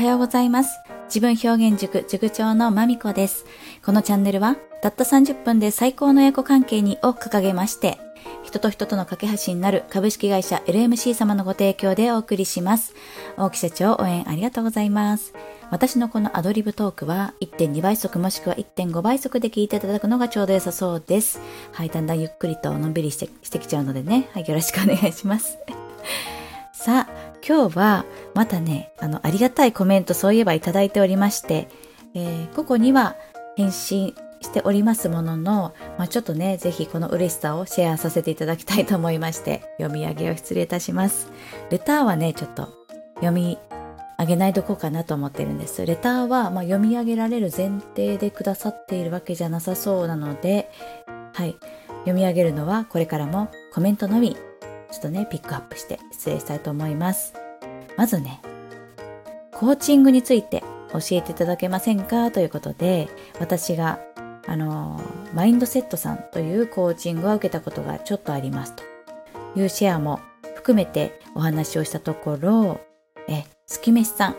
はようございます。自分表現塾塾長のまみこです。このチャンネルはたった30分で最高の親子関係にを掲げまして、人と人との架け橋になる株式会社 LMC 様のご提供でお送りします。大木社長応援ありがとうございます。私のこのアドリブトークは1.2倍速もしくは1.5倍速で聞いていただくのがちょうど良さそうです。はい、だんだんゆっくりとのんびりしてしてきちゃうのでね、はい、よろしくお願いします。さあ、今日はまたね、あの、ありがたいコメントそういえばいただいておりまして、えー、ここには返信しておりますものの、まあ、ちょっとね、ぜひこの嬉しさをシェアさせていただきたいと思いまして、読み上げを失礼いたします。レターはね、ちょっと読み上げないとこうかなと思ってるんです。レターは、まあ、読み上げられる前提でくださっているわけじゃなさそうなので、はい。読み上げるのはこれからもコメントのみちょっとね、ピックアップして失礼したいと思います。まずね、コーチングについて教えていただけませんか？ということで、私が、あの、マインドセットさんというコーチングを受けたことがちょっとありますというシェアも含めてお話をしたところ、え、すきめしさん。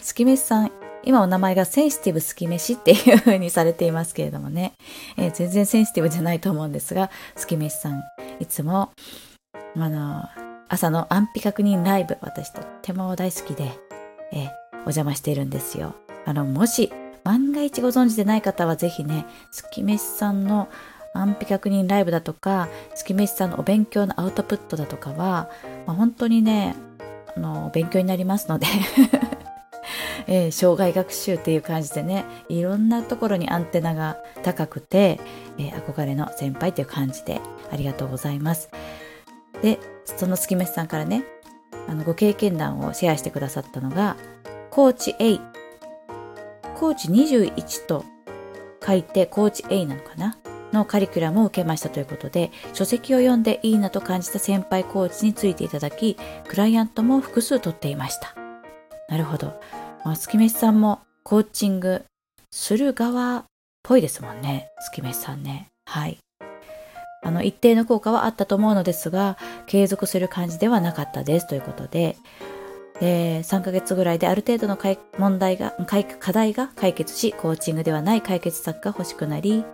すきめしさん、今お名前がセンシティブすきめしっていう風にされていますけれどもね、え、全然センシティブじゃないと思うんですが、すきめしさん、いつも、あの、朝の安否確認ライブ、私とっても大好きで、え、お邪魔しているんですよ。あの、もし、万が一ご存知でない方はぜひね、月飯さんの安否確認ライブだとか、月飯さんのお勉強のアウトプットだとかは、まあ、本当にね、あの、勉強になりますので えー、障害学習っていう感じでねいろんなところにアンテナが高くて、えー、憧れの先輩っていう感じでありがとうございます。でその月飯さんからねあのご経験談をシェアしてくださったのがコーチ A コーチ21と書いてコーチ A なのかな？のカリキュラムを受けましたということで書籍を読んでいいなと感じた先輩コーチについていただきクライアントも複数取っていました。なるほど。まあ、月飯さんもコーチングする側っぽいですもんね。月飯さんね。はい。あの、一定の効果はあったと思うのですが、継続する感じではなかったですということで、で3ヶ月ぐらいである程度の問題が、課題が解決し、コーチングではない解決策が欲しくなり、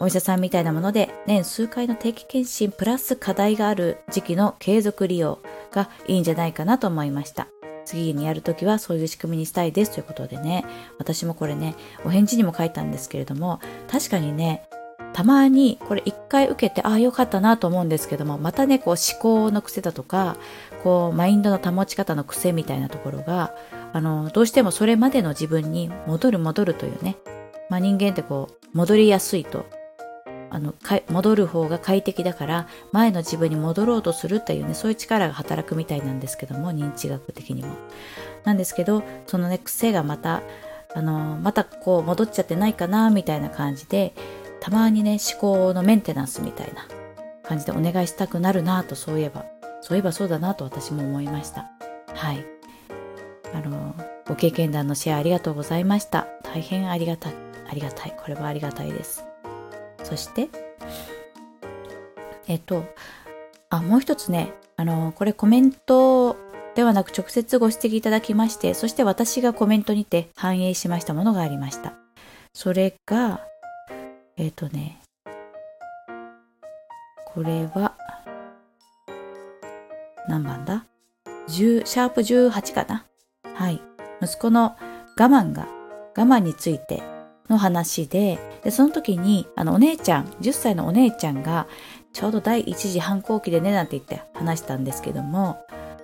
お医者さんみたいなもので年数回の定期検診プラス課題がある時期の継続利用がいいんじゃないかなと思いました。次にやるときはそういう仕組みにしたいですということでね、私もこれね、お返事にも書いたんですけれども、確かにね、たまにこれ一回受けて、ああ、よかったなと思うんですけども、またね、こう思考の癖だとか、こうマインドの保ち方の癖みたいなところが、あの、どうしてもそれまでの自分に戻る戻るというね、まあ人間ってこう、戻りやすいとあの戻る方が快適だから前の自分に戻ろうとするっていうねそういう力が働くみたいなんですけども認知学的にも。なんですけどそのね癖がまたあのまたこう戻っちゃってないかなみたいな感じでたまにね思考のメンテナンスみたいな感じでお願いしたくなるなとそういえばそういえばそうだなと私も思いました。はい。あのご経験談のシェアありがとうございました。大変ありがたい。ありがたい。これはありがたいです。そして、えっと、あ、もう一つね、あの、これコメントではなく直接ご指摘いただきまして、そして私がコメントにて反映しましたものがありました。それが、えっ、とね、これは、何番だ ?10、シャープ18かな？はい。息子の我慢が、我慢についての話で、で、その時に、あの、お姉ちゃん、10歳のお姉ちゃんが、ちょうど第一次反抗期でね、なんて言って話したんですけども、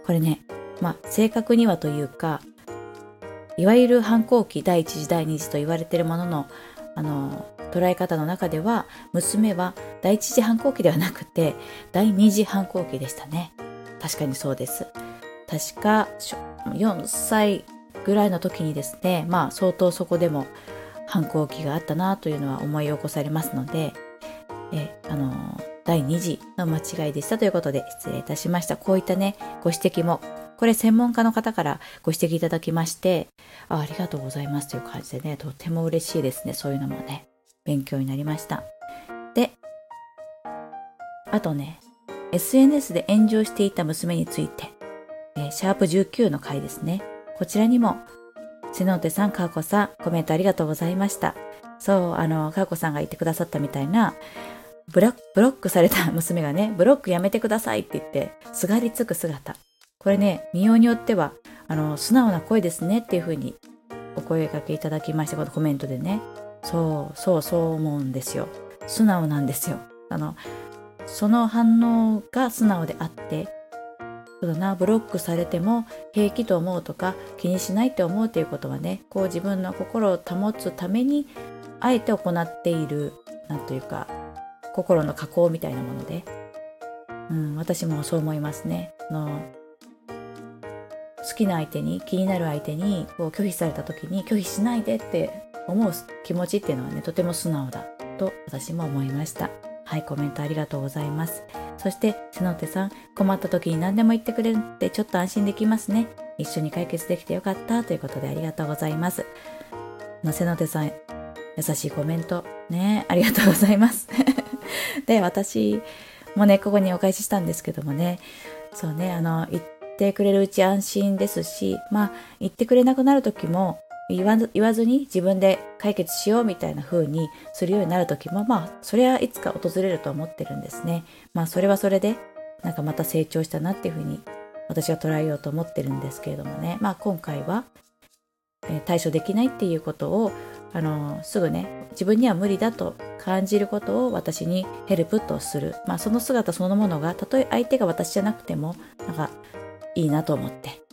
これね、まあ、正確にはというか、いわゆる反抗期第一次第二次と言われているものの、あの、捉え方の中では、娘は第一次反抗期ではなくて、第二次反抗期でしたね。確かにそうです。確か、4歳ぐらいの時にですね、まあ、相当そこでも、反抗期があったなというのは思い起こされますので、えあの第2次の間違いでしたということで失礼いたしました。こういったね、ご指摘も、これ専門家の方からご指摘いただきましてあ、ありがとうございますという感じでね、とても嬉しいですね。そういうのもね、勉強になりました。で、あとね、SNS で炎上していた娘について、えー、シャープ19の回ですね。こちらにも、瀬野手さん、かーこさん、コメントありがとうございました。そう、あの、かーこさんが言ってくださったみたいな、ブロックされた 娘がね、ブロックやめてくださいって言って、すがりつく姿。これね、見ようによっては、あの、素直な声ですねっていうふうにお声掛けいただきました、このコメントでね。そう、そう、そう思うんですよ。素直なんですよ。あの、その反応が素直であって、そうだな、ブロックされても平気と思うとか気にしないって思うっていうことはね、こう自分の心を保つためにあえて行っている、なんというか、心の加工みたいなもので、うん、私もそう思いますね。の好きな相手に気になる相手にこう拒否された時に拒否しないでって思う気持ちっていうのはねとても素直だと私も思いました。はいコメントありがとうございます。そして瀬野手さん困った時に何でも言ってくれるってちょっと安心できますね。一緒に解決できてよかったということでありがとうございます。の瀬野手さん優しいコメント。ねありがとうございます。で私もねここにお返ししたんですけどもね。そうねあの言ってくれるうち安心ですしまあ言ってくれなくなる時も言わ言わずに自分で解決しようみたいな風にするようになる時もまあそれはいつか訪れると思ってるんですね。まあそれはそれでなんかまた成長したなっていう風に私は捉えようと思ってるんですけれどもね。まあ今回は、えー、対処できないっていうことをあのすぐね自分には無理だと感じることを私にヘルプとする、まあ、その姿そのものがたとえ相手が私じゃなくてもなんかいいなと思って、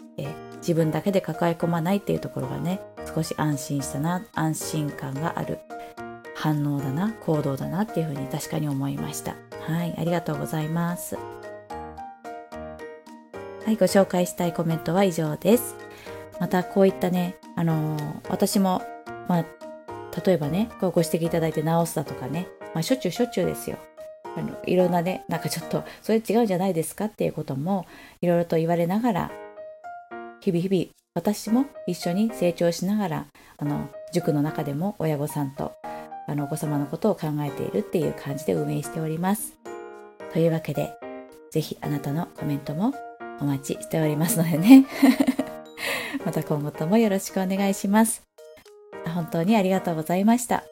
自分だけで抱え込まないっていうところがね少し安心したな安心感がある反応だな行動だなっていうふうに確かに思いました。はいありがとうございます。はいご紹介したいコメントは以上です。またこういったねあのー、私もまあ例えばねご指摘いただいて直すだとかね、まあ、しょっちゅうしょっちゅうですよ。あのいろんなねなんかちょっとそれ違うんじゃないですかっていうこともいろいろと言われながら日々日々私も一緒に成長しながらあの塾の中でも親御さんとあのお子様のことを考えているっていう感じで運営しております。というわけで是非あなたのコメントもお待ちしておりますのでね また今後ともよろしくお願いします。本当にありがとうございました。